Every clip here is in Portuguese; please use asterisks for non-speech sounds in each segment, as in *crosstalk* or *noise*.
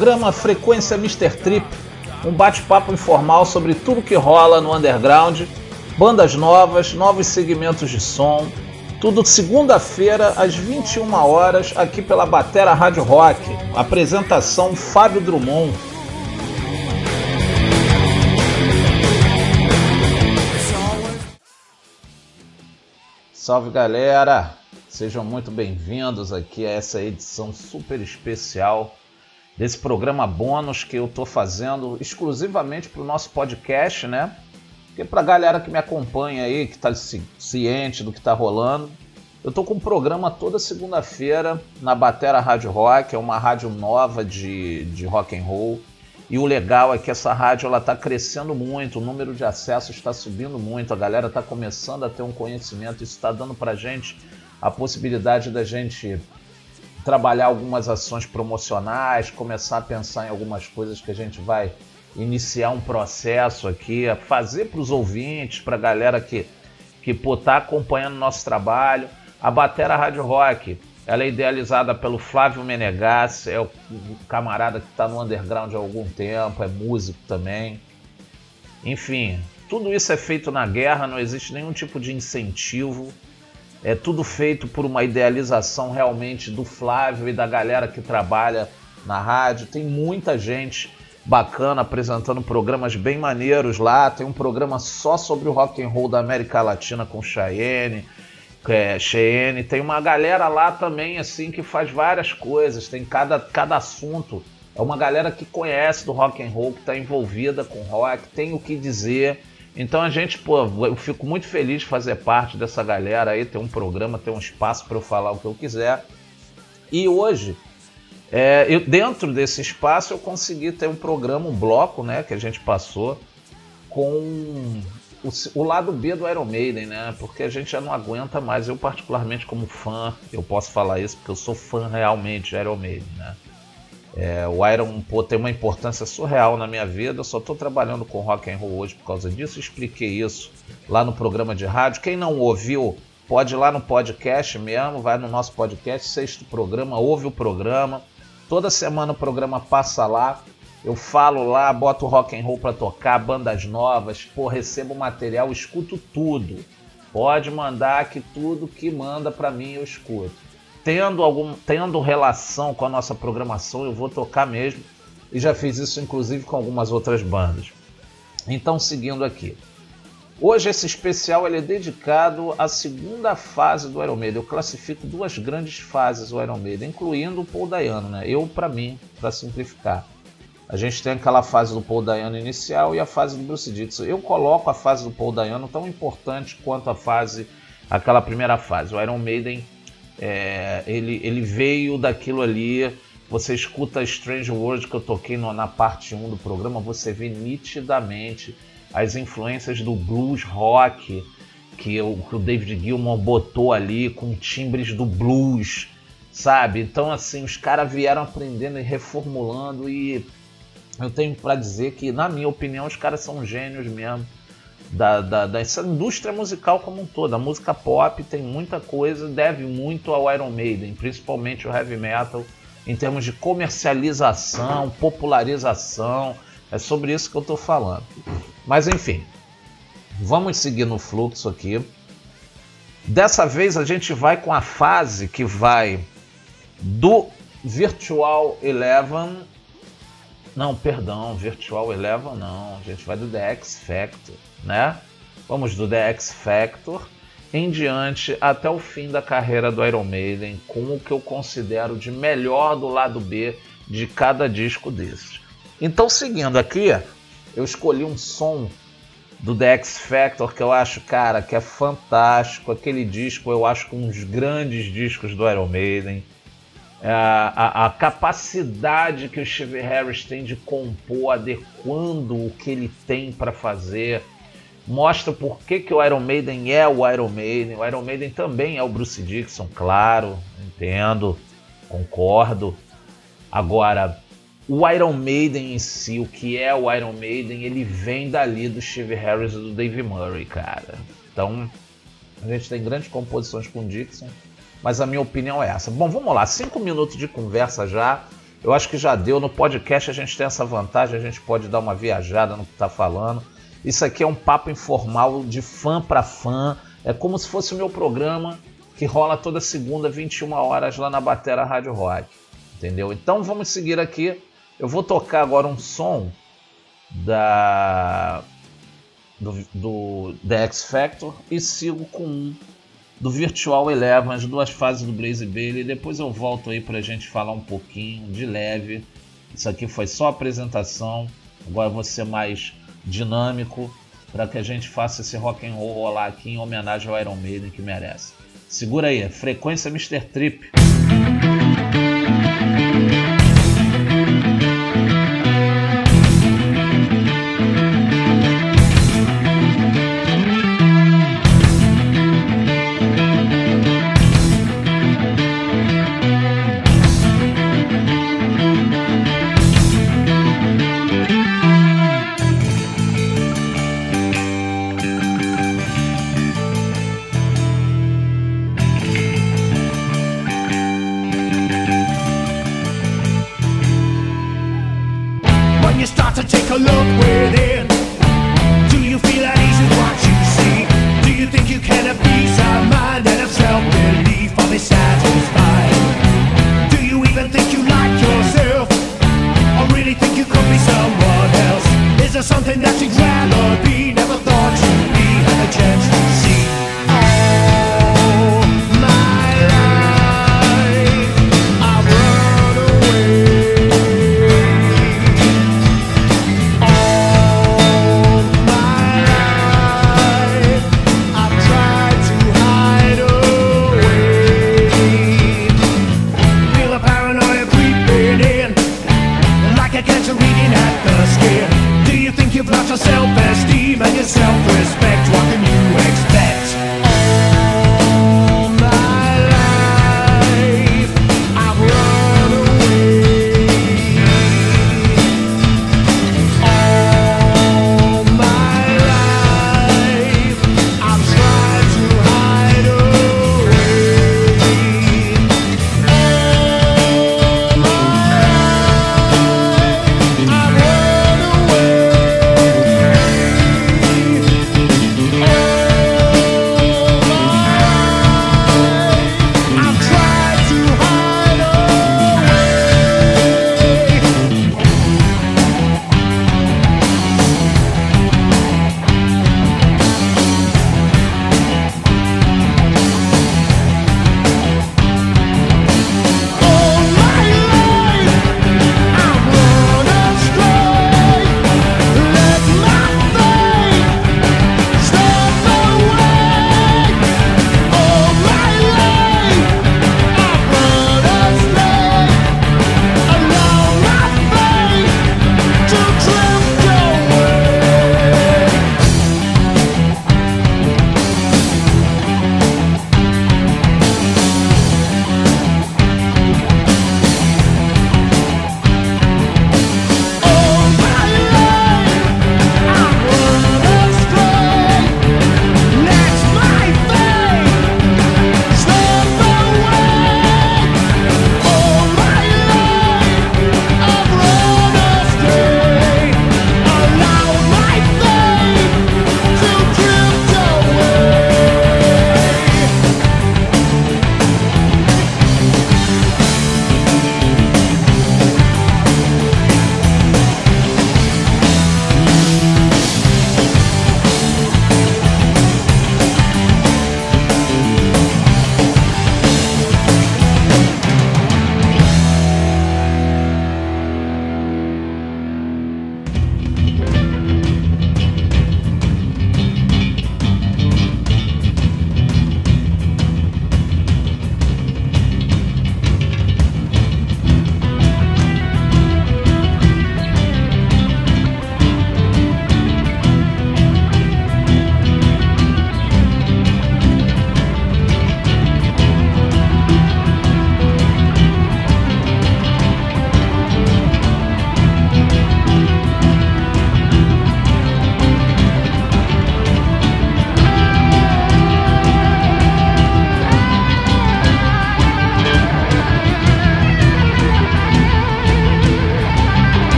programa Frequência Mr. Trip, um bate-papo informal sobre tudo que rola no underground, bandas novas, novos segmentos de som, tudo segunda-feira às 21 horas aqui pela Batera Rádio Rock. Apresentação Fábio Drummond. Salve galera! Sejam muito bem-vindos aqui a essa edição super especial desse programa bônus que eu estou fazendo exclusivamente para o nosso podcast, né? Porque para a galera que me acompanha aí, que está ciente do que está rolando, eu estou com um programa toda segunda-feira na Batera Rádio Rock, é uma rádio nova de, de rock and roll. E o legal é que essa rádio ela está crescendo muito, o número de acessos está subindo muito, a galera está começando a ter um conhecimento, isso está dando para gente a possibilidade da gente trabalhar algumas ações promocionais, começar a pensar em algumas coisas que a gente vai iniciar um processo aqui, fazer para os ouvintes, para a galera que que está acompanhando nosso trabalho. A Batera Rádio Rock, ela é idealizada pelo Flávio Menegassi, é o camarada que está no underground há algum tempo, é músico também. Enfim, tudo isso é feito na guerra, não existe nenhum tipo de incentivo é tudo feito por uma idealização realmente do Flávio e da galera que trabalha na rádio. Tem muita gente bacana apresentando programas bem maneiros lá. Tem um programa só sobre o rock and roll da América Latina com Cheyenne, é, Cheyenne. Tem uma galera lá também assim que faz várias coisas. Tem cada, cada assunto. É uma galera que conhece do rock and roll, que está envolvida com rock, tem o que dizer. Então a gente, pô, eu fico muito feliz de fazer parte dessa galera aí, ter um programa, ter um espaço para eu falar o que eu quiser. E hoje, é, eu, dentro desse espaço, eu consegui ter um programa, um bloco, né, que a gente passou com o, o, lado B do Iron Maiden, né? Porque a gente já não aguenta mais. Eu, particularmente, como fã, eu posso falar isso porque eu sou fã realmente de Iron Maiden, né? É, o Iron pô, tem uma importância surreal na minha vida. Eu só estou trabalhando com rock and roll hoje por causa disso. Expliquei isso lá no programa de rádio. Quem não ouviu, pode ir lá no podcast mesmo. Vai no nosso podcast, sexto programa, ouve o programa. Toda semana o programa passa lá. Eu falo lá, boto rock and roll para tocar, bandas novas, pô, recebo material, escuto tudo. Pode mandar que tudo que manda para mim eu escuto tendo, algum, tendo relação com a nossa programação, eu vou tocar mesmo. E já fiz isso inclusive com algumas outras bandas. Então, seguindo aqui. Hoje esse especial ele é dedicado à segunda fase do Iron Maiden. Eu classifico duas grandes fases do Iron Maiden, incluindo o Paul Dayano, né? Eu, para mim, para simplificar. A gente tem aquela fase do Paul Dayano inicial e a fase do Bruce Dixon. Eu coloco a fase do Paul Dayano tão importante quanto a fase, aquela primeira fase. O Iron Maiden é, ele, ele veio daquilo ali. Você escuta Strange World que eu toquei no, na parte 1 do programa, você vê nitidamente as influências do blues rock que o, que o David Gilmour botou ali com timbres do blues, sabe? Então, assim, os caras vieram aprendendo e reformulando e eu tenho para dizer que, na minha opinião, os caras são gênios mesmo da, da, dessa indústria musical como um todo. A música pop tem muita coisa, deve muito ao Iron Maiden, principalmente o heavy metal, em termos de comercialização, popularização. É sobre isso que eu estou falando. Mas enfim, vamos seguir no fluxo aqui. Dessa vez a gente vai com a fase que vai do Virtual Eleven. Não, perdão, Virtual Eleven não. A gente vai do The X Factor né? Vamos do The X Factor em diante até o fim da carreira do Iron Maiden, com o que eu considero de melhor do lado B de cada disco desses. Então, seguindo aqui, eu escolhi um som do The X Factor que eu acho, cara, que é fantástico. Aquele disco eu acho que um dos grandes discos do Iron Maiden. É, a, a, capacidade que o Steve Harris tem de compor, adequando o que ele tem para fazer mostra por que, que o Iron Maiden é o Iron Maiden. O Iron Maiden também é o Bruce Dixon, claro, entendo, concordo. Agora, o Iron Maiden em si, o que é o Iron Maiden, ele vem dali do Steve Harris e do Dave Murray, cara. Então, a gente tem grandes composições com o Dixon, mas a minha opinião é essa. Bom, vamos lá, cinco minutos de conversa já. Eu acho que já deu. No podcast a gente tem essa vantagem, a gente pode dar uma viajada no que está falando. Isso aqui é um papo informal de fã para fã. É como se fosse o meu programa que rola toda segunda, 21 horas lá na Batera Rádio Rock. Entendeu? Então vamos seguir aqui. Eu vou tocar agora um som da do, do The X Factor e sigo com um do Virtual Eleven, as duas fases do Blaze Bailey. Depois eu volto aí pra gente falar um pouquinho de leve. Isso aqui foi só apresentação. Agora eu vou ser mais dinâmico para que a gente faça esse rock and roll rolar aqui em homenagem ao Iron Maiden que merece. Segura aí, frequência Mr. Trip.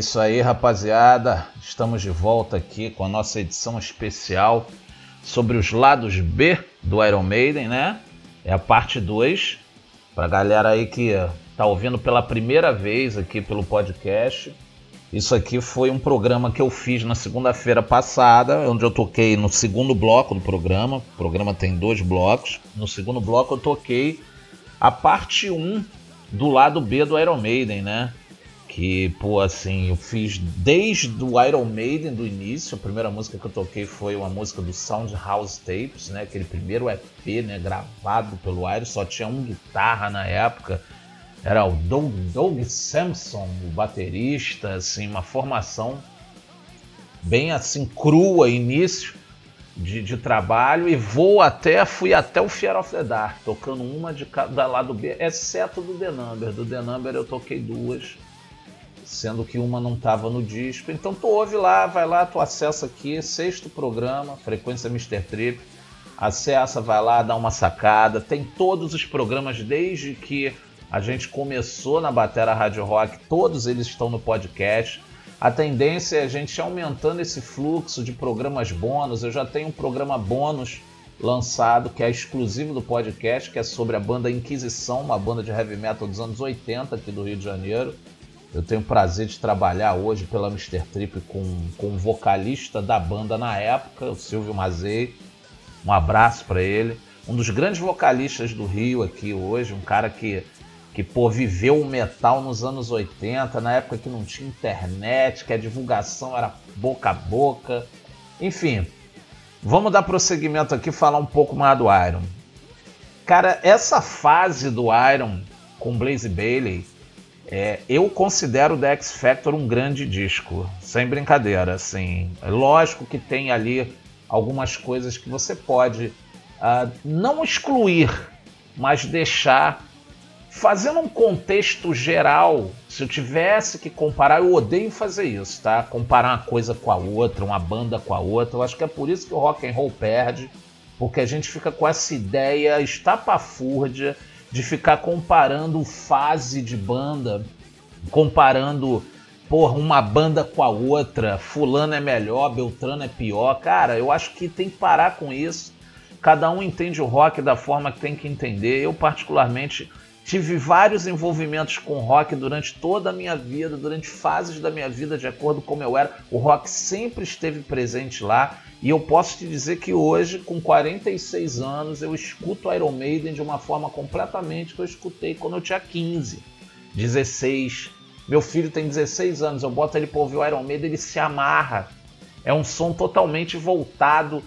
Isso aí, rapaziada. Estamos de volta aqui com a nossa edição especial sobre os lados B do Iron Maiden, né? É a parte 2. Pra galera aí que tá ouvindo pela primeira vez aqui pelo podcast. Isso aqui foi um programa que eu fiz na segunda-feira passada, onde eu toquei no segundo bloco do programa. O programa tem dois blocos. No segundo bloco eu toquei a parte 1 do lado B do Iron Maiden, né? Que, pô, assim, eu fiz desde o Iron Maiden do início. A primeira música que eu toquei foi uma música do Soundhouse Tapes, né? Aquele primeiro EP, né? Gravado pelo Iron, só tinha um guitarra na época. Era o Doug, Doug Sampson, o baterista, assim, uma formação bem assim crua, início de, de trabalho e vou até, fui até o Fear of the Dark, tocando uma de cada lado B, exceto do The Number. Do The Number eu toquei duas sendo que uma não estava no disco. Então tu ouve lá, vai lá, tu acessa aqui, sexto programa, Frequência Mr. Trip. Acessa, vai lá, dá uma sacada. Tem todos os programas desde que a gente começou na Batera Rádio Rock, todos eles estão no podcast. A tendência é a gente aumentando esse fluxo de programas bônus. Eu já tenho um programa bônus lançado que é exclusivo do podcast, que é sobre a banda Inquisição, uma banda de heavy metal dos anos 80 aqui do Rio de Janeiro. Eu tenho o prazer de trabalhar hoje pela Mr. Trip com, com o vocalista da banda na época, o Silvio Mazei. Um abraço para ele. Um dos grandes vocalistas do Rio aqui hoje, um cara que, que pô, viveu o metal nos anos 80, na época que não tinha internet, que a divulgação era boca a boca. Enfim, vamos dar prosseguimento aqui falar um pouco mais do Iron. Cara, essa fase do Iron com Blaze Bailey, é, eu considero o The X Factor um grande disco, sem brincadeira. Assim, é lógico que tem ali algumas coisas que você pode uh, não excluir, mas deixar. Fazendo um contexto geral, se eu tivesse que comparar, eu odeio fazer isso, tá? Comparar uma coisa com a outra, uma banda com a outra. Eu acho que é por isso que o rock and roll perde, porque a gente fica com essa ideia estapafúrdia de ficar comparando fase de banda, comparando porra, uma banda com a outra, fulano é melhor, Beltrano é pior. Cara, eu acho que tem que parar com isso. Cada um entende o rock da forma que tem que entender. Eu, particularmente, tive vários envolvimentos com rock durante toda a minha vida, durante fases da minha vida, de acordo com como eu era. O rock sempre esteve presente lá. E eu posso te dizer que hoje, com 46 anos, eu escuto Iron Maiden de uma forma completamente que eu escutei quando eu tinha 15, 16. Meu filho tem 16 anos, eu boto ele pra ouvir o Iron Maiden, ele se amarra. é um som totalmente voltado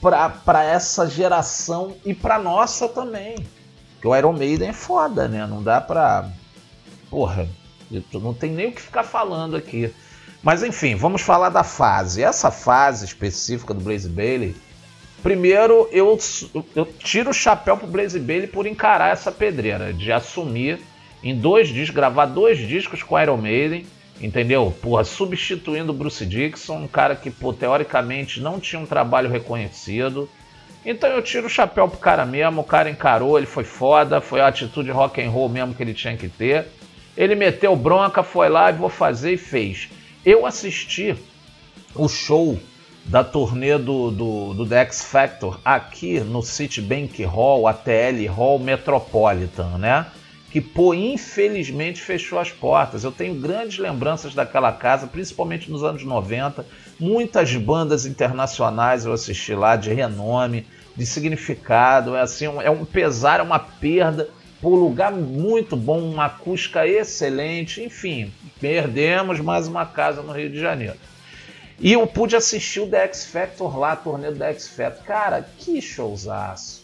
para essa geração e para nossa também. Porque o Iron Maiden é foda, né? Não dá pra. Porra, não tem nem o que ficar falando aqui. Mas enfim, vamos falar da fase. Essa fase específica do Blaze Bailey. Primeiro, eu, eu tiro o chapéu pro Blaze Bailey por encarar essa pedreira, de assumir em dois discos, gravar dois discos com Iron Maiden Entendeu? Porra, substituindo o Bruce Dixon, um cara que, pô, teoricamente não tinha um trabalho reconhecido. Então eu tiro o chapéu pro cara mesmo, o cara encarou, ele foi foda, foi a atitude rock and roll mesmo que ele tinha que ter. Ele meteu bronca, foi lá e vou fazer e fez. Eu assisti o show da turnê do, do, do The X Factor aqui no Citibank Hall, ATL Hall Metropolitan, né? que, pô, infelizmente fechou as portas. Eu tenho grandes lembranças daquela casa, principalmente nos anos 90. Muitas bandas internacionais eu assisti lá, de renome, de significado. É assim, é um pesar, é uma perda. Por lugar muito bom, uma acústica excelente. Enfim, perdemos mais uma casa no Rio de Janeiro. E eu pude assistir o The X Factor lá, turnê do The X Factor. Cara, que showzaço!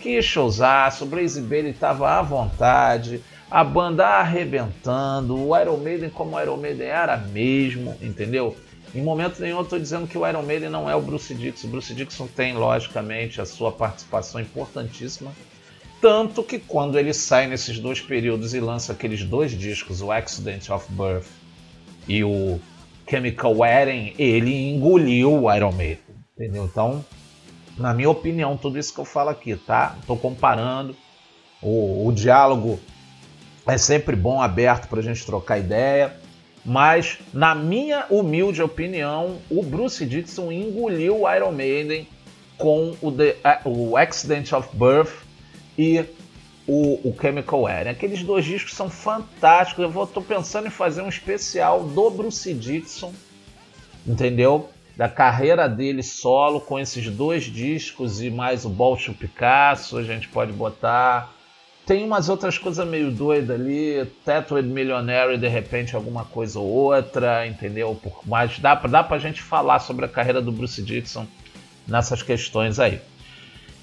Que showzaço, o Blaze Bailey estava à vontade, a banda arrebentando, o Iron Maiden como o Iron Maiden era mesmo, entendeu? Em momento nenhum eu estou dizendo que o Iron Maiden não é o Bruce Dixon. O Bruce Dixon tem, logicamente, a sua participação importantíssima. Tanto que quando ele sai nesses dois períodos e lança aqueles dois discos, o Accident of Birth e o Chemical Wedding, ele engoliu o Iron Maiden. Entendeu? Então, na minha opinião, tudo isso que eu falo aqui, tá? Estou comparando. O, o diálogo é sempre bom, aberto para a gente trocar ideia. Mas, na minha humilde opinião, o Bruce Dixon engoliu o Iron Maiden com o, The, o Accident of Birth e o, o Chemical Air. Aqueles dois discos são fantásticos. Eu estou pensando em fazer um especial do Bruce Dixon, entendeu? da carreira dele solo com esses dois discos e mais o Bolsho Picasso, a gente pode botar. Tem umas outras coisas meio doidas ali, Tattooed Millionaire de repente alguma coisa ou outra, entendeu? Mas dá, dá pra gente falar sobre a carreira do Bruce Dixon nessas questões aí.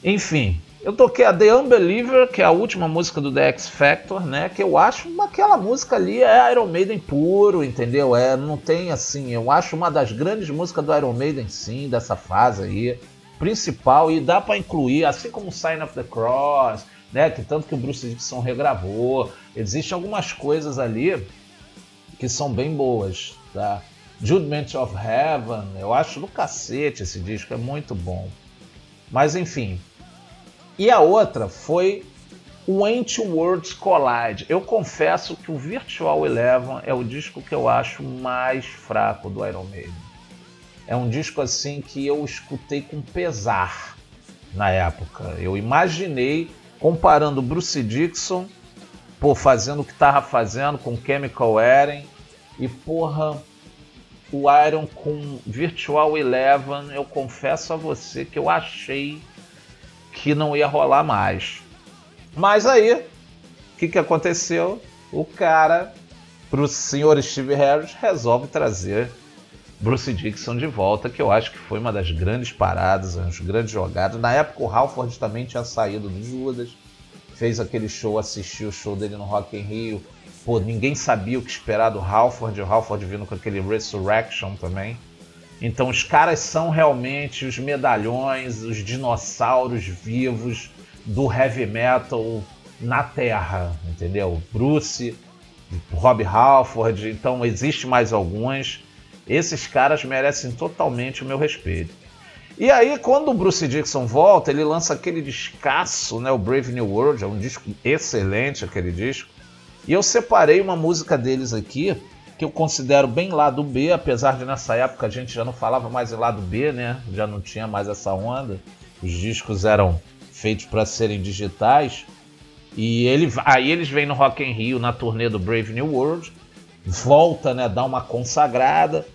Enfim, eu toquei a The Unbeliever, que é a última música do The X Factor, né? Que eu acho aquela música ali é Iron Maiden puro, entendeu? É, não tem assim, eu acho uma das grandes músicas do Iron Maiden sim, dessa fase aí, principal e dá para incluir, assim como Sign of the Cross, né? Que tanto que o Bruce Dickinson regravou, existem algumas coisas ali que são bem boas, tá? Judgment of Heaven, eu acho do cacete esse disco, é muito bom. Mas enfim, e a outra foi o Anti Worlds Collide. Eu confesso que o Virtual Eleven é o disco que eu acho mais fraco do Iron Maiden. É um disco assim que eu escutei com pesar na época. Eu imaginei comparando Bruce Dixon, por fazendo o que estava fazendo com Chemical Eren e porra, o Iron com Virtual Eleven, eu confesso a você que eu achei que não ia rolar mais. Mas aí, o que, que aconteceu? O cara, pro senhor Steve Harris, resolve trazer Bruce Dixon de volta, que eu acho que foi uma das grandes paradas, uma das grandes jogadas. Na época o Halford também tinha saído do Judas, fez aquele show, assistiu o show dele no Rock in Rio. Pô, ninguém sabia o que esperar do Halford, o Halford vindo com aquele Resurrection também. Então os caras são realmente os medalhões, os dinossauros vivos do heavy metal na Terra, entendeu? Bruce, Rob Halford, então existe mais alguns. Esses caras merecem totalmente o meu respeito. E aí, quando o Bruce Dixon volta, ele lança aquele discaço, né, o Brave New World, é um disco excelente aquele disco. E eu separei uma música deles aqui, que eu considero bem lado B, apesar de nessa época a gente já não falava mais em lado B, né? Já não tinha mais essa onda. Os discos eram feitos para serem digitais. E ele, aí eles vêm no Rock in Rio na turnê do Brave New World, volta, né, dá uma consagrada.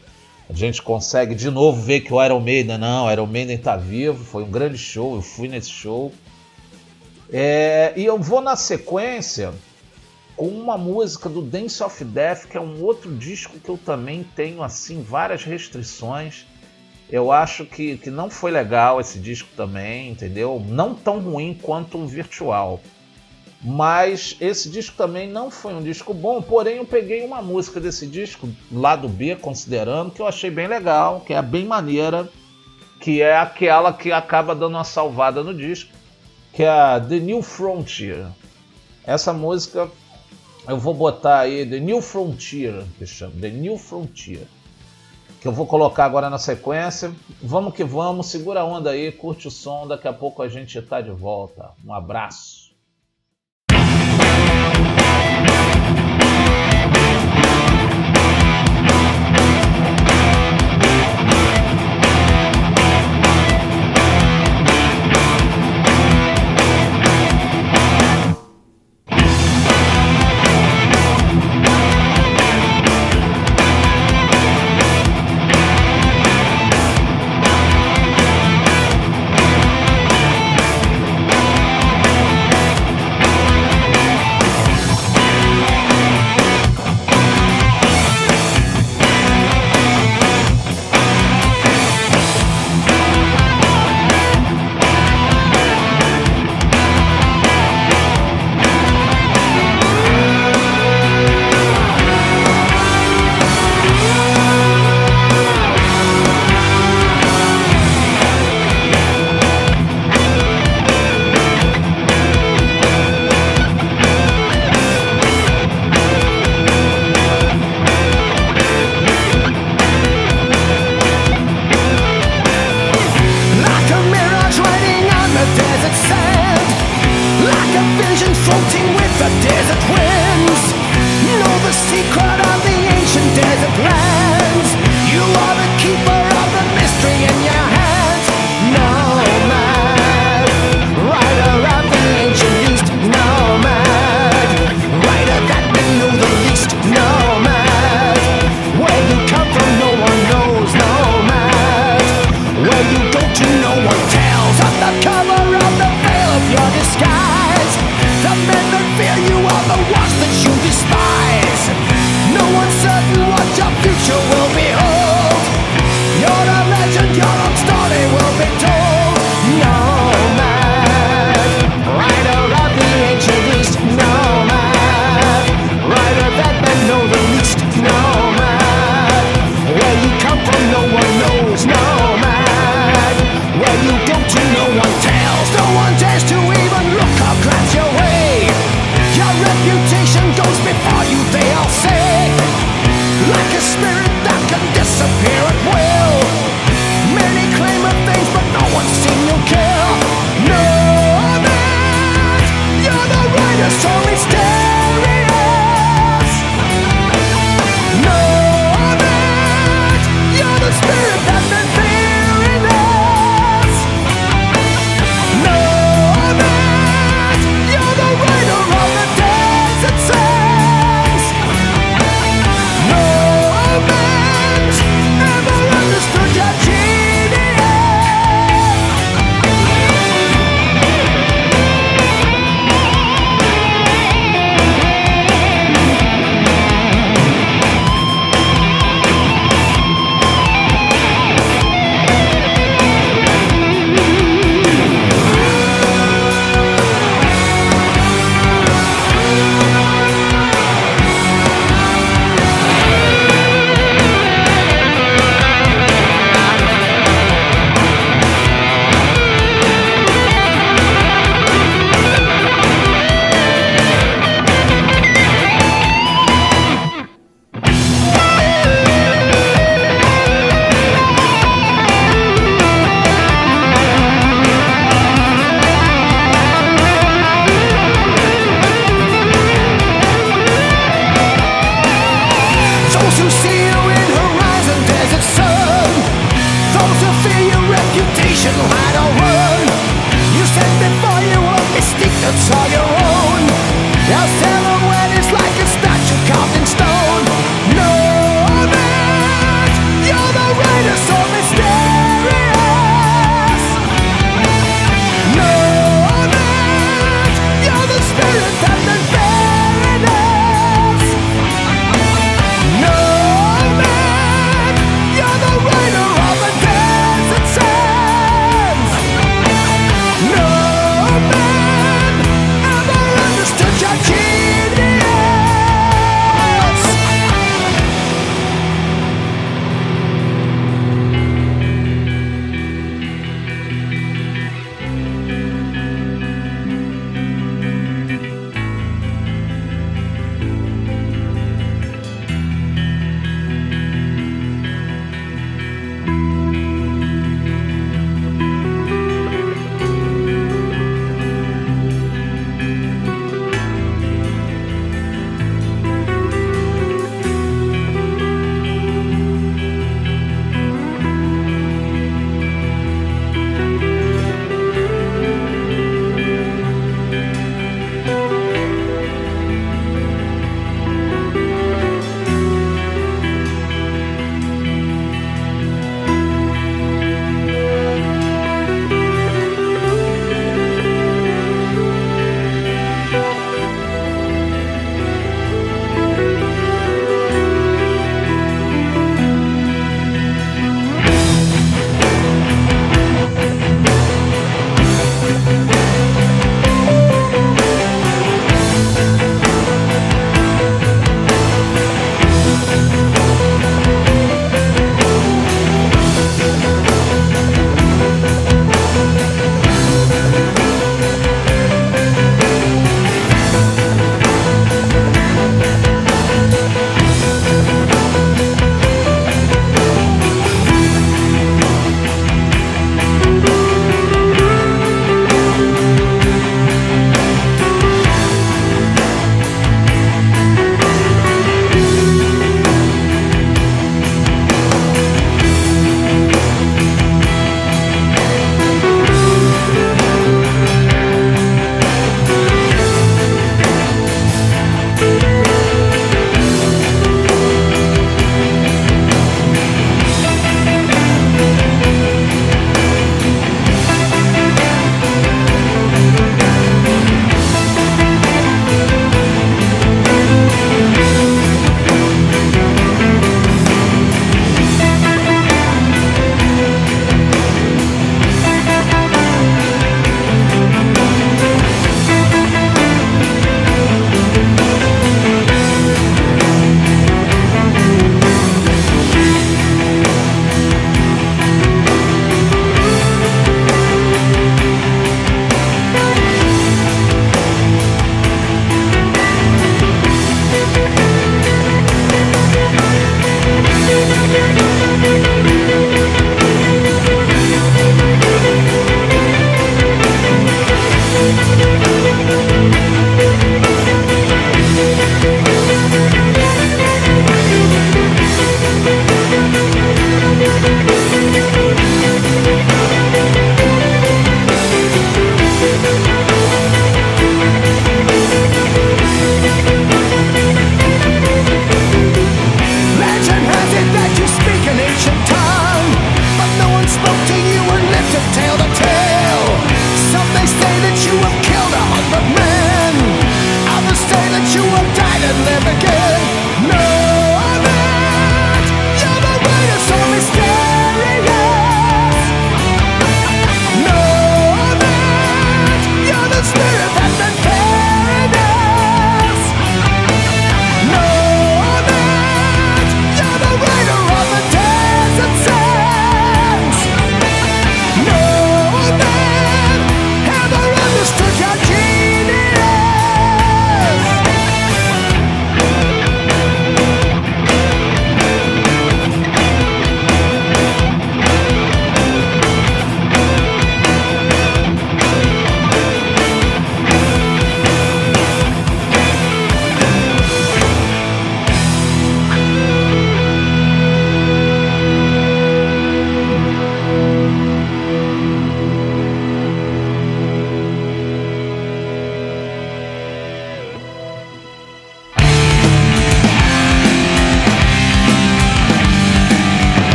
A gente consegue de novo ver que o Iron Maiden, não, o Iron Maiden tá vivo, foi um grande show, eu fui nesse show. É, e eu vou na sequência com uma música do Dance of Death, que é um outro disco que eu também tenho assim várias restrições, Eu acho que, que não foi legal esse disco também, entendeu? Não tão ruim quanto o Virtual. Mas esse disco também não foi um disco bom, porém eu peguei uma música desse disco, lado B, considerando, que eu achei bem legal, que é bem maneira, que é aquela que acaba dando uma salvada no disco, que é a The New Frontier. Essa música eu vou botar aí The New Frontier, que chama, The New Frontier que eu vou colocar agora na sequência. Vamos que vamos, segura a onda aí, curte o som, daqui a pouco a gente está de volta. Um abraço.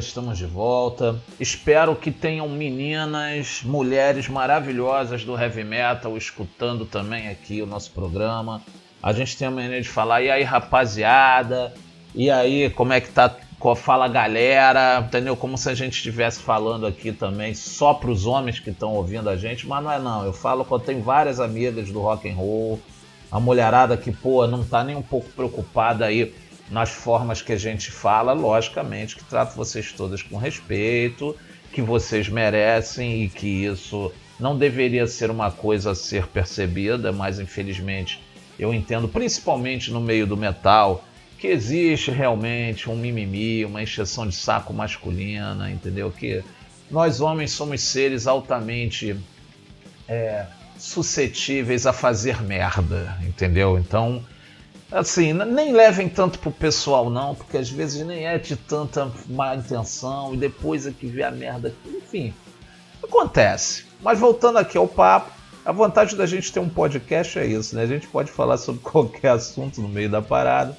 Estamos de volta. Espero que tenham meninas, mulheres maravilhosas do heavy metal escutando também aqui o nosso programa. A gente tem a maneira de falar, e aí, rapaziada? E aí, como é que tá? Fala galera, entendeu? Como se a gente estivesse falando aqui também só para os homens que estão ouvindo a gente, mas não é não. Eu falo que eu tenho várias amigas do rock and roll, a mulherada que pô não tá nem um pouco preocupada aí nas formas que a gente fala, logicamente que trato vocês todas com respeito, que vocês merecem e que isso não deveria ser uma coisa a ser percebida, mas infelizmente eu entendo, principalmente no meio do metal, que existe realmente um mimimi, uma encheção de saco masculina, entendeu? Que nós homens somos seres altamente é, suscetíveis a fazer merda, entendeu? Então Assim, nem levem tanto pro pessoal não, porque às vezes nem é de tanta má intenção e depois é que vê a merda. Enfim, acontece. Mas voltando aqui ao papo, a vantagem da gente ter um podcast é isso, né? A gente pode falar sobre *laughs* qualquer assunto no meio da parada.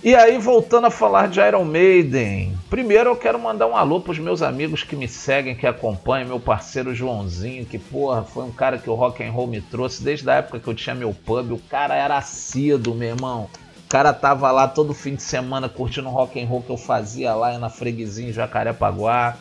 E aí, voltando a falar de Iron Maiden, primeiro eu quero mandar um alô para os meus amigos que me seguem, que acompanham, meu parceiro Joãozinho, que porra, foi um cara que o rock and roll me trouxe desde a época que eu tinha meu pub. O cara era assíduo, meu irmão. O cara tava lá todo fim de semana curtindo rock and roll que eu fazia lá na freguesia em Jacarepaguá.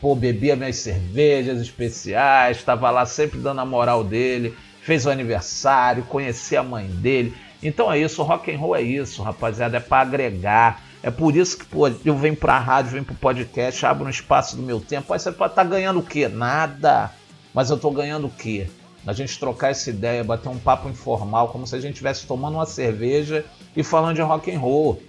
Pô, bebia minhas cervejas especiais, tava lá sempre dando a moral dele. Fez o aniversário, conheci a mãe dele então é isso, rock and roll é isso, rapaziada, é para agregar. É por isso que pô, eu venho pra rádio, venho pro podcast, abro um espaço do meu tempo. Aí você pode estar tá ganhando o quê? Nada. Mas eu tô ganhando o quê? A gente trocar essa ideia, bater um papo informal, como se a gente estivesse tomando uma cerveja e falando de rock and roll.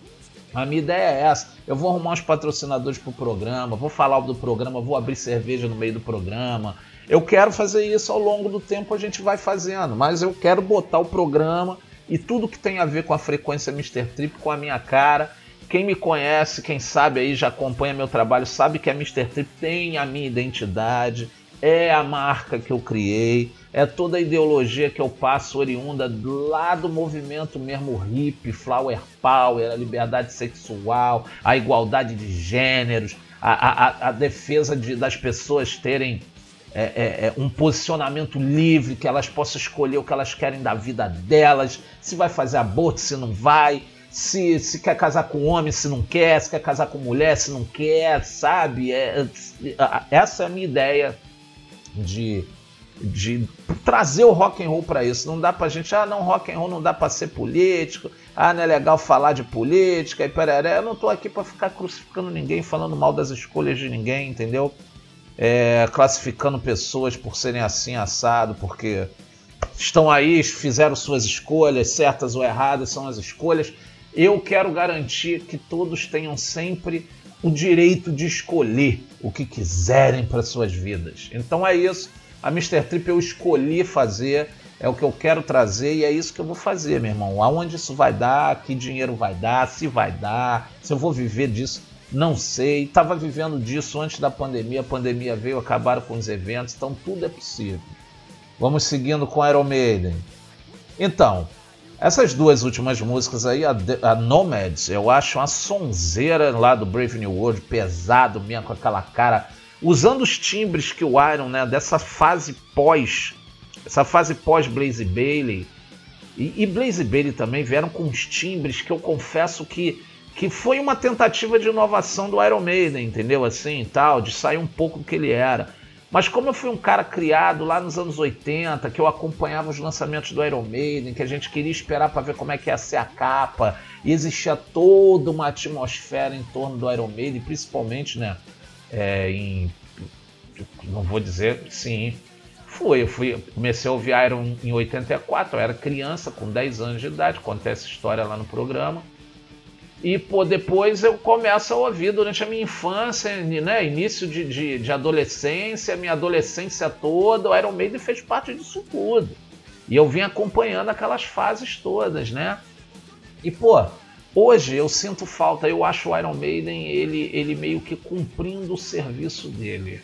A minha ideia é essa. Eu vou arrumar uns patrocinadores pro programa, vou falar do programa, vou abrir cerveja no meio do programa. Eu quero fazer isso ao longo do tempo, a gente vai fazendo, mas eu quero botar o programa e tudo que tem a ver com a frequência Mr. Trip com a minha cara. Quem me conhece, quem sabe aí já acompanha meu trabalho, sabe que a Mr. Trip tem a minha identidade, é a marca que eu criei, é toda a ideologia que eu passo oriunda lá do movimento mesmo hip, flower power, a liberdade sexual, a igualdade de gêneros, a, a, a defesa de, das pessoas terem é, é, é, um posicionamento livre, que elas possam escolher o que elas querem da vida delas, se vai fazer aborto, se não vai, se, se quer casar com homem, se não quer, se quer casar com mulher, se não quer, sabe? É, essa é a minha ideia de, de trazer o rock and roll para isso. Não dá pra gente, ah, não, rock and roll não dá para ser político, ah, não é legal falar de política e pereré. Eu não tô aqui para ficar crucificando ninguém, falando mal das escolhas de ninguém, entendeu? É, classificando pessoas por serem assim assado, porque estão aí, fizeram suas escolhas, certas ou erradas são as escolhas. Eu quero garantir que todos tenham sempre o direito de escolher o que quiserem para suas vidas. Então é isso. A Mr. Trip eu escolhi fazer, é o que eu quero trazer e é isso que eu vou fazer, meu irmão. Aonde isso vai dar, que dinheiro vai dar, se vai dar, se eu vou viver disso não sei. Estava vivendo disso antes da pandemia. A pandemia veio, acabaram com os eventos, então tudo é possível. Vamos seguindo com Iron Maiden. Então, essas duas últimas músicas aí, a, a Nomads, eu acho uma sonzeira lá do Brave New World, pesado mesmo, com aquela cara, usando os timbres que o Iron, né, dessa fase pós, essa fase pós Blaze Bailey, e, e Blaze Bailey também vieram com os timbres que eu confesso que que foi uma tentativa de inovação do Iron Maiden, entendeu? Assim, tal, de sair um pouco do que ele era. Mas como eu fui um cara criado lá nos anos 80, que eu acompanhava os lançamentos do Iron Maiden, que a gente queria esperar para ver como é que ia ser a capa, e existia toda uma atmosfera em torno do Iron Maiden, principalmente, né, é, em não vou dizer sim, foi, eu fui, comecei a ouvir Iron em 84, eu era criança com 10 anos de idade, contei essa história lá no programa. E pô, depois eu começo a ouvir durante a minha infância, né, início de, de, de adolescência, minha adolescência toda, o Iron Maiden fez parte disso tudo. E eu vim acompanhando aquelas fases todas, né? E pô, hoje eu sinto falta, eu acho o Iron Maiden ele, ele meio que cumprindo o serviço dele.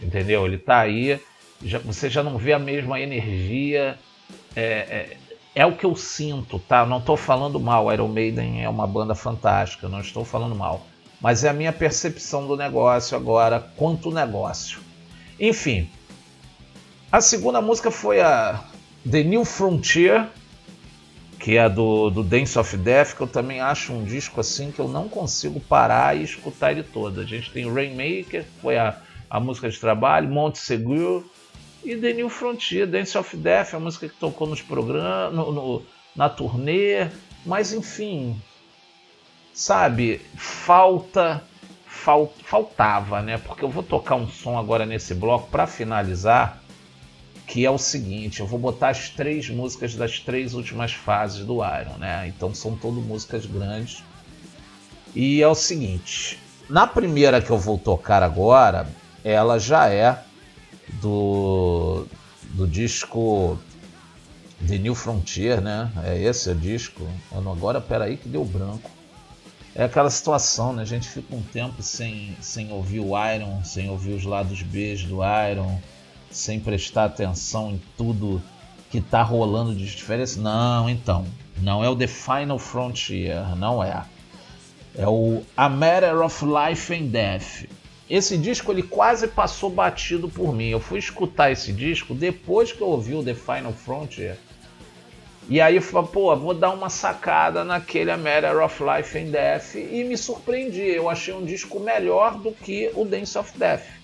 Entendeu? Ele tá aí, já, você já não vê a mesma energia. É, é, é o que eu sinto, tá? Não estou falando mal. Iron Maiden é uma banda fantástica, não estou falando mal. mas é a minha percepção do negócio agora quanto negócio. Enfim, a segunda música foi a The New Frontier, que é do, do Dance of Death, que eu também acho um disco assim que eu não consigo parar e escutar ele todo. A gente tem Rainmaker, que foi a, a música de trabalho, Monte Seguro e The New Frontier, Dance of Death, a música que tocou nos programas, no, no, na turnê, mas enfim, sabe, falta, fal, faltava, né? Porque eu vou tocar um som agora nesse bloco para finalizar que é o seguinte, eu vou botar as três músicas das três últimas fases do Iron, né? Então são todas músicas grandes. E é o seguinte, na primeira que eu vou tocar agora, ela já é do, do disco The New Frontier, né? É esse o disco. Agora, peraí que deu branco. É aquela situação, né? A gente fica um tempo sem, sem ouvir o Iron, sem ouvir os lados B do Iron sem prestar atenção em tudo que está rolando de diferença. Não, então, não é o The Final Frontier, não é. É o A Matter of Life and Death. Esse disco ele quase passou batido por mim. Eu fui escutar esse disco depois que eu ouvi o The Final Frontier. E aí eu falei, pô, vou dar uma sacada naquele A Matter of Life and Death e me surpreendi. Eu achei um disco melhor do que o Dance of Death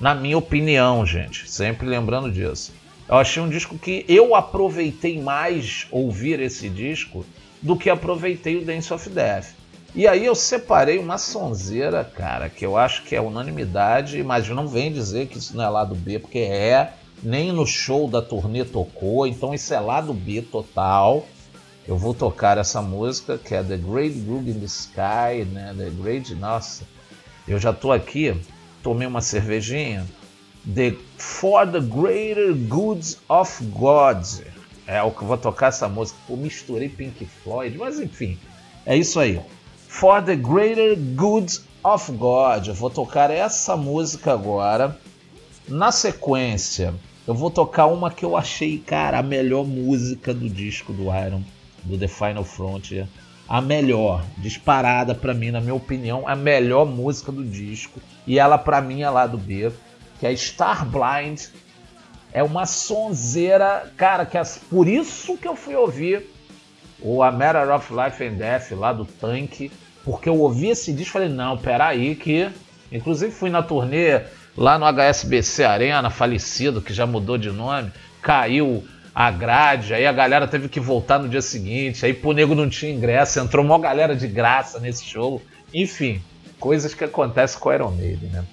na minha opinião, gente. Sempre lembrando disso. Eu achei um disco que eu aproveitei mais ouvir esse disco do que aproveitei o Dance of Death. E aí eu separei uma sonzeira, cara, que eu acho que é unanimidade, mas não vem dizer que isso não é lado B, porque é, nem no show da turnê tocou, então isso é lado B total. Eu vou tocar essa música, que é The Great Groove in the Sky, né? The Great, nossa, eu já tô aqui tomei uma cervejinha. The For the Greater Goods of God. É o que eu vou tocar essa música. Pô, misturei Pink Floyd, mas enfim, é isso aí. For the Greater Goods of God. Eu vou tocar essa música agora. Na sequência, eu vou tocar uma que eu achei, cara, a melhor música do disco do Iron, do The Final Frontier a melhor, disparada para mim, na minha opinião, a melhor música do disco. E ela para mim é lá do B, que é Star Blind. É uma sonzeira, cara, que é por isso que eu fui ouvir o A Matter of Life and Death lá do Tank, porque eu ouvi esse disco e falei, não, peraí que... Inclusive fui na turnê lá no HSBC Arena, falecido, que já mudou de nome, caiu a grade, aí a galera teve que voltar no dia seguinte, aí pro nego não tinha ingresso, entrou uma galera de graça nesse show. Enfim, coisas que acontecem com o Iron Maiden, né?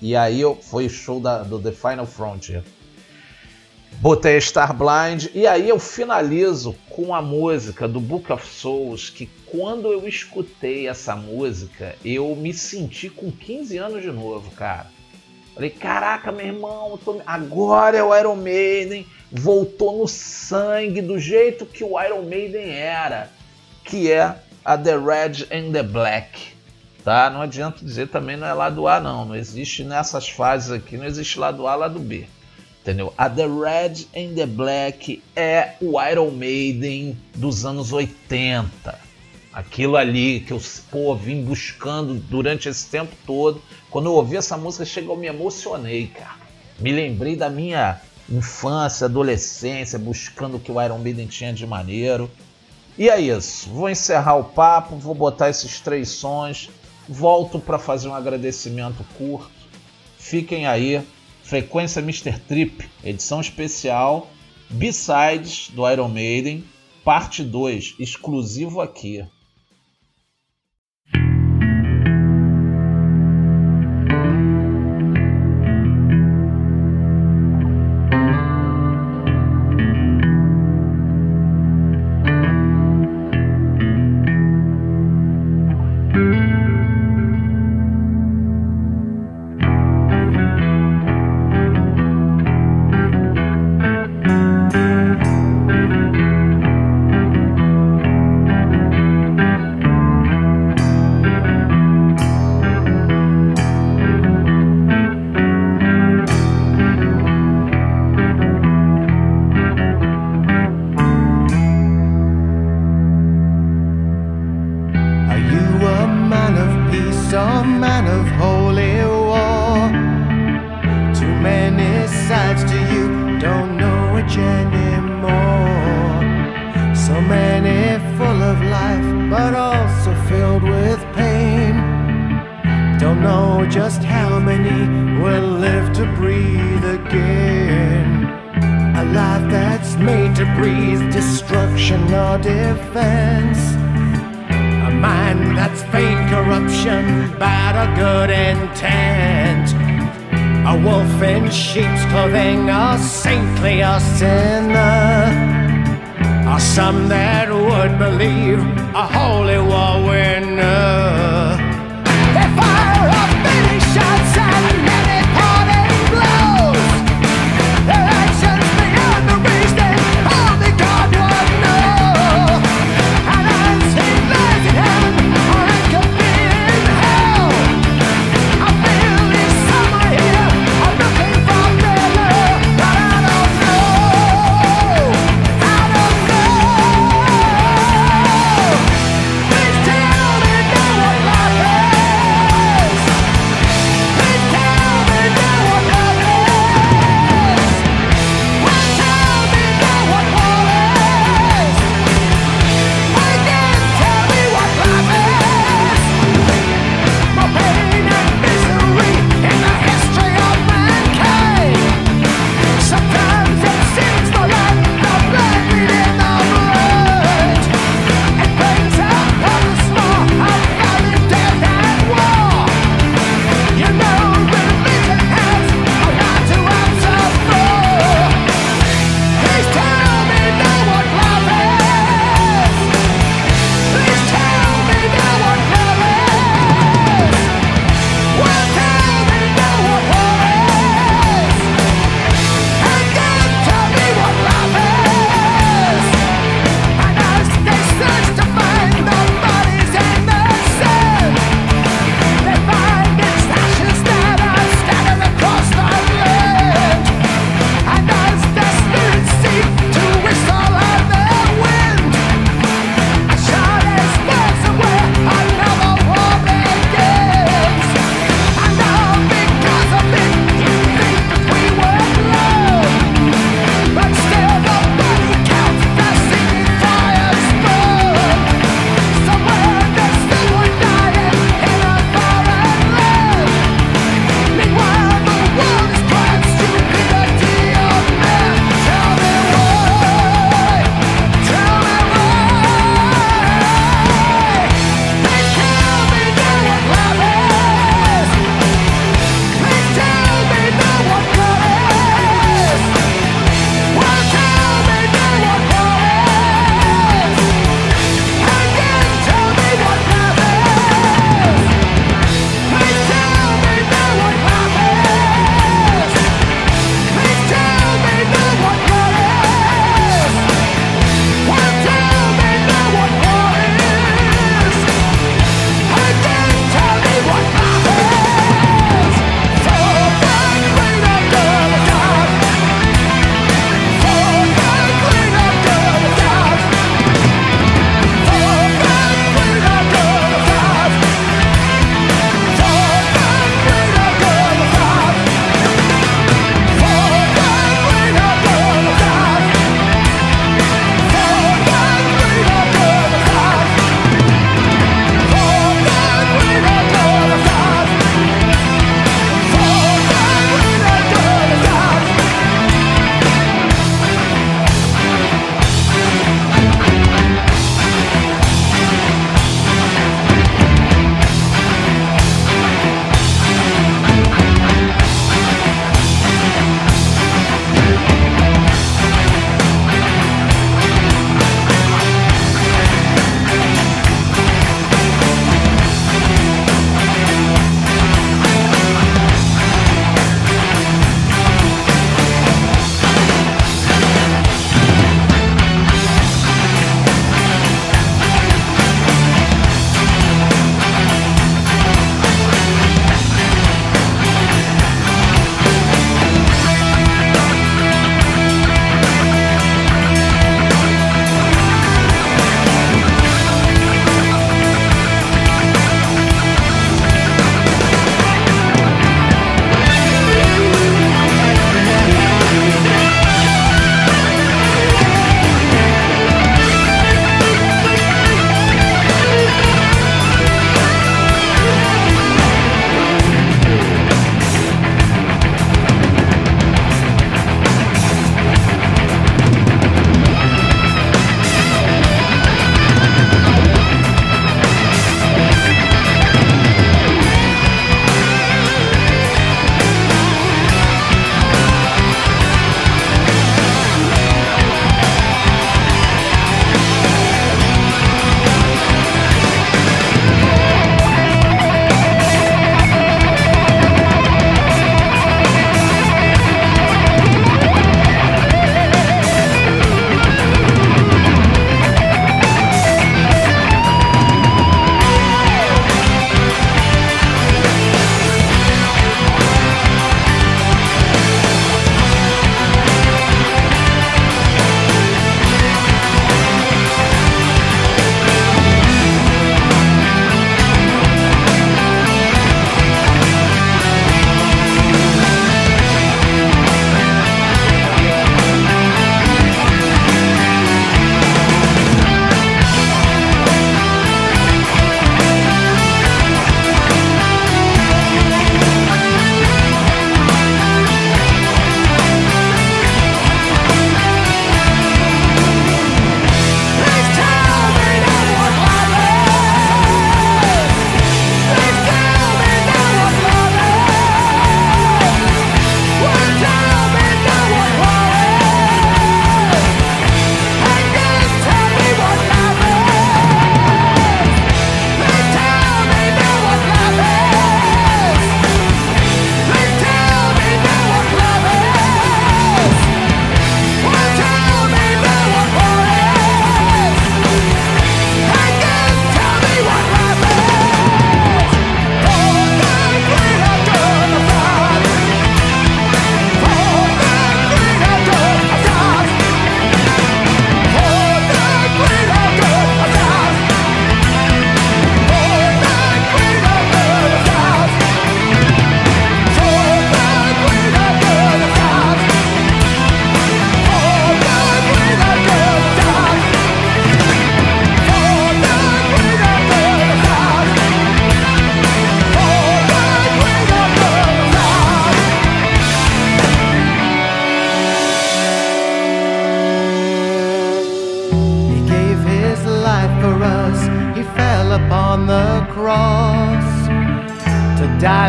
E aí foi o show da, do The Final Frontier. Botei Star Blind e aí eu finalizo com a música do Book of Souls, que quando eu escutei essa música, eu me senti com 15 anos de novo, cara. Falei, caraca, meu irmão, tô... agora é o Iron Maiden voltou no sangue do jeito que o Iron Maiden era, que é a The Red and the Black. Tá? Não adianta dizer também não é lado A não, não existe nessas fases aqui, não existe lado A, lado B. Entendeu? A The Red and the Black é o Iron Maiden dos anos 80. Aquilo ali que eu pô, vim buscando durante esse tempo todo. Quando eu ouvi essa música, chegou, eu me emocionei, cara. Me lembrei da minha infância, adolescência, buscando o que o Iron Maiden tinha de maneiro. E é isso. Vou encerrar o papo, vou botar esses três sons, volto para fazer um agradecimento curto. Fiquem aí. Frequência Mr. Trip, edição especial, B-Sides do Iron Maiden, parte 2, exclusivo aqui.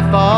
life.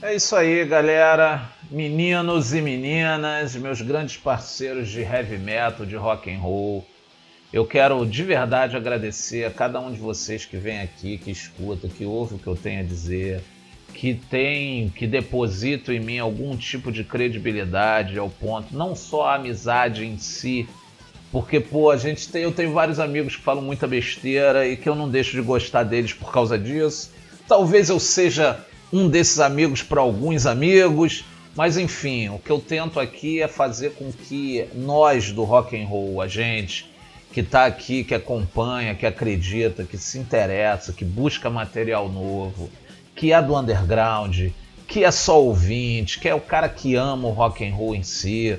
É isso aí, galera. Meninos e meninas, meus grandes parceiros de heavy metal, de rock and roll. Eu quero de verdade agradecer a cada um de vocês que vem aqui, que escuta, que ouve o que eu tenho a dizer, que tem, que deposita em mim algum tipo de credibilidade ao ponto, não só a amizade em si, porque pô, a gente tem, eu tenho vários amigos que falam muita besteira e que eu não deixo de gostar deles por causa disso. Talvez eu seja um desses amigos para alguns amigos, mas enfim, o que eu tento aqui é fazer com que nós do rock and roll, a gente que está aqui, que acompanha, que acredita, que se interessa, que busca material novo, que é do underground, que é só ouvinte, que é o cara que ama o rock and roll em si,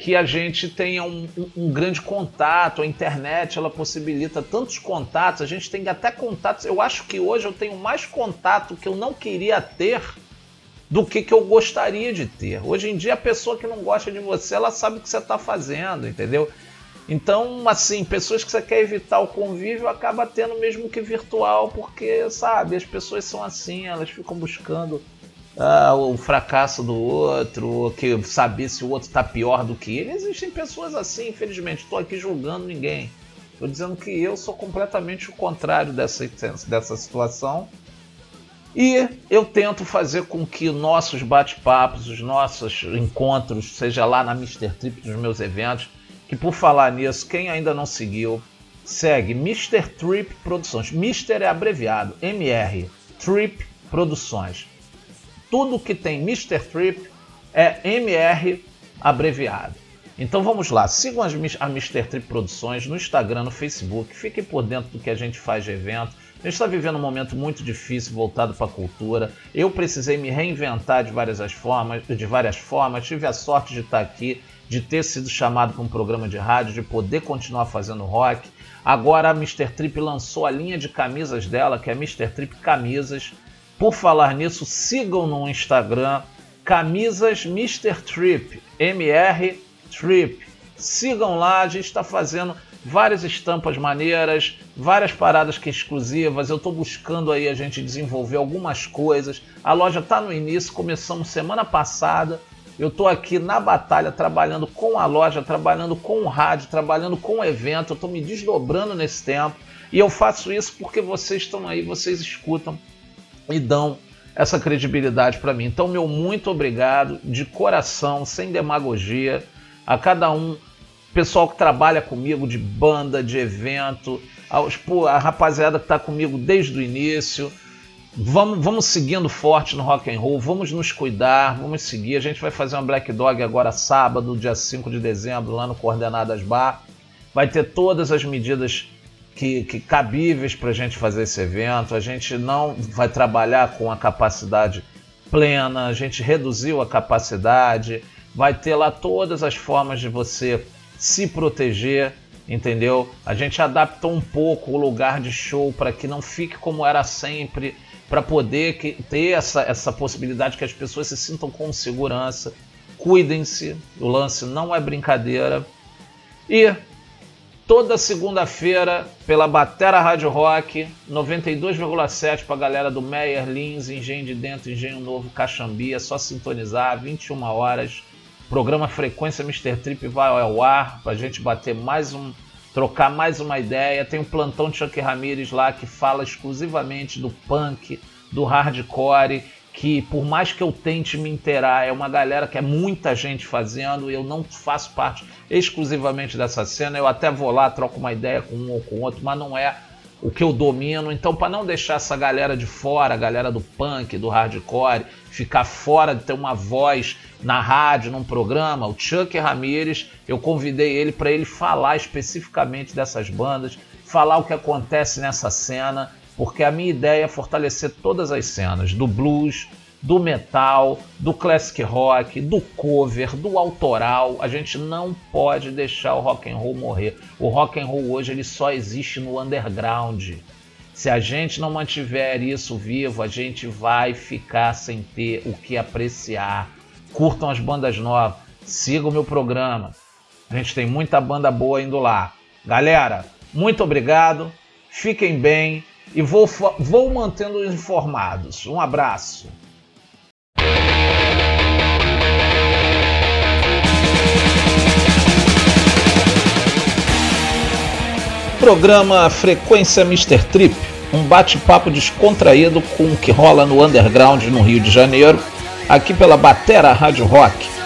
que a gente tenha um, um, grande contato. A internet ela possibilita tantos contatos. A gente tem até contatos. Eu acho que hoje eu tenho mais contato que eu não queria ter do que que eu gostaria de ter. Hoje em dia a pessoa que não gosta de você, ela sabe o que você está fazendo, entendeu? Então, assim, pessoas que você quer evitar o convívio acaba tendo mesmo que virtual, porque, sabe, as pessoas são assim, elas ficam buscando ah, o fracasso do outro, que saber se o outro está pior do que ele. Existem pessoas assim, infelizmente. Estou aqui julgando ninguém. Estou dizendo que eu sou completamente o contrário dessa, dessa situação. E eu tento fazer com que nossos bate-papos, os nossos encontros, seja lá na Mr. Trip dos meus eventos, que por falar nisso, quem ainda não seguiu, segue Mr. Trip Produções. Mr. é abreviado, MR, Trip Produções tudo que tem Mr. Trip é MR abreviado. Então vamos lá, sigam as, a Mr. Trip Produções no Instagram, no Facebook, fiquem por dentro do que a gente faz de evento. A gente está vivendo um momento muito difícil voltado para a cultura. Eu precisei me reinventar de várias formas, de várias formas. Tive a sorte de estar aqui, de ter sido chamado para um programa de rádio, de poder continuar fazendo rock. Agora a Mr. Trip lançou a linha de camisas dela, que é Mr. Trip Camisas. Por falar nisso, sigam no Instagram Camisas Mr. Trip, MR Trip. Sigam lá, a gente está fazendo várias estampas maneiras, várias paradas que exclusivas. Eu estou buscando aí a gente desenvolver algumas coisas. A loja está no início, começamos semana passada. Eu estou aqui na batalha, trabalhando com a loja, trabalhando com o rádio, trabalhando com o evento. Eu estou me desdobrando nesse tempo. E eu faço isso porque vocês estão aí, vocês escutam e dão essa credibilidade para mim. Então, meu muito obrigado de coração, sem demagogia, a cada um, pessoal que trabalha comigo de banda, de evento, aos, pô, a rapaziada que está comigo desde o início. Vamos, vamos seguindo forte no rock and roll, vamos nos cuidar, vamos seguir. A gente vai fazer uma Black Dog agora sábado, dia 5 de dezembro, lá no Coordenadas Bar. Vai ter todas as medidas que, que cabíveis para a gente fazer esse evento. A gente não vai trabalhar com a capacidade plena, a gente reduziu a capacidade, vai ter lá todas as formas de você se proteger, entendeu? A gente adaptou um pouco o lugar de show para que não fique como era sempre, para poder que, ter essa, essa possibilidade que as pessoas se sintam com segurança. Cuidem-se, o lance não é brincadeira. E toda segunda-feira pela Batera Rádio Rock, 92,7 para a galera do Meyer, Lins, Engenho de Dentro, Engenho Novo, Caxambi, é só sintonizar, 21 horas. Programa Frequência Mr. Trip vai ao ar para a gente bater mais um, trocar mais uma ideia. Tem um plantão de Chuck Ramirez lá que fala exclusivamente do punk, do hardcore que por mais que eu tente me inteirar, é uma galera que é muita gente fazendo, eu não faço parte exclusivamente dessa cena, eu até vou lá, troco uma ideia com um ou com outro, mas não é o que eu domino. Então, para não deixar essa galera de fora, a galera do punk, do hardcore, ficar fora de ter uma voz na rádio, num programa, o Chuck Ramirez, eu convidei ele para ele falar especificamente dessas bandas, falar o que acontece nessa cena porque a minha ideia é fortalecer todas as cenas do blues, do metal, do classic rock, do cover, do autoral. A gente não pode deixar o rock and roll morrer. O rock and roll hoje ele só existe no underground. Se a gente não mantiver isso vivo, a gente vai ficar sem ter o que apreciar. Curtam as bandas novas, sigam o meu programa. A gente tem muita banda boa indo lá. Galera, muito obrigado. Fiquem bem e vou, vou mantendo informados. Um abraço. Programa Frequência Mister Trip, um bate-papo descontraído com o que rola no underground no Rio de Janeiro, aqui pela Batera Rádio Rock